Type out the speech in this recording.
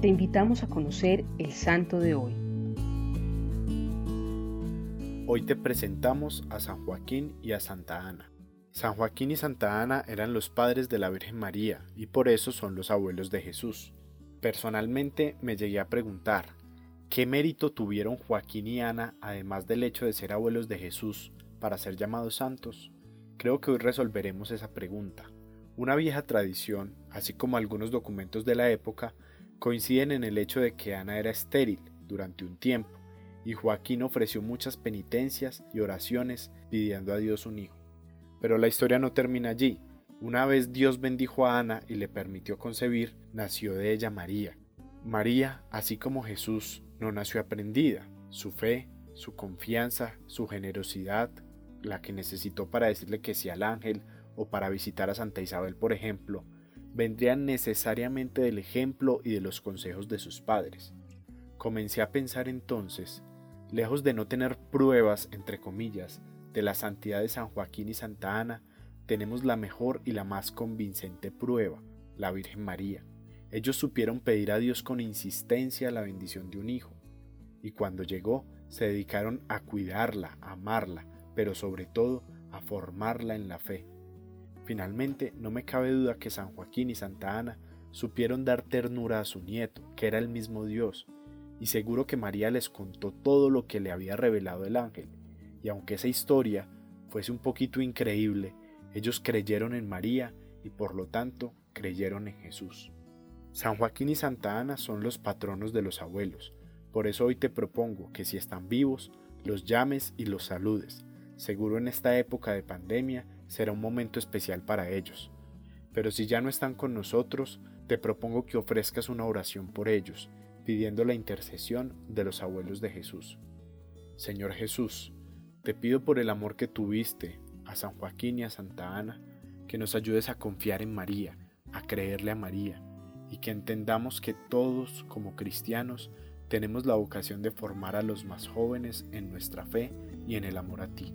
te invitamos a conocer el santo de hoy. Hoy te presentamos a San Joaquín y a Santa Ana. San Joaquín y Santa Ana eran los padres de la Virgen María y por eso son los abuelos de Jesús. Personalmente me llegué a preguntar, ¿qué mérito tuvieron Joaquín y Ana además del hecho de ser abuelos de Jesús para ser llamados santos? Creo que hoy resolveremos esa pregunta. Una vieja tradición, así como algunos documentos de la época, coinciden en el hecho de que Ana era estéril durante un tiempo y Joaquín ofreció muchas penitencias y oraciones pidiendo a Dios un hijo. Pero la historia no termina allí. Una vez Dios bendijo a Ana y le permitió concebir, nació de ella María. María, así como Jesús, no nació aprendida. Su fe, su confianza, su generosidad, la que necesitó para decirle que sí al ángel o para visitar a Santa Isabel, por ejemplo, vendrían necesariamente del ejemplo y de los consejos de sus padres. Comencé a pensar entonces, lejos de no tener pruebas, entre comillas, de la santidad de San Joaquín y Santa Ana, tenemos la mejor y la más convincente prueba, la Virgen María. Ellos supieron pedir a Dios con insistencia la bendición de un hijo, y cuando llegó se dedicaron a cuidarla, a amarla, pero sobre todo a formarla en la fe. Finalmente, no me cabe duda que San Joaquín y Santa Ana supieron dar ternura a su nieto, que era el mismo Dios, y seguro que María les contó todo lo que le había revelado el ángel, y aunque esa historia fuese un poquito increíble, ellos creyeron en María y por lo tanto creyeron en Jesús. San Joaquín y Santa Ana son los patronos de los abuelos, por eso hoy te propongo que si están vivos, los llames y los saludes. Seguro en esta época de pandemia será un momento especial para ellos. Pero si ya no están con nosotros, te propongo que ofrezcas una oración por ellos, pidiendo la intercesión de los abuelos de Jesús. Señor Jesús, te pido por el amor que tuviste a San Joaquín y a Santa Ana, que nos ayudes a confiar en María, a creerle a María, y que entendamos que todos como cristianos tenemos la vocación de formar a los más jóvenes en nuestra fe y en el amor a ti.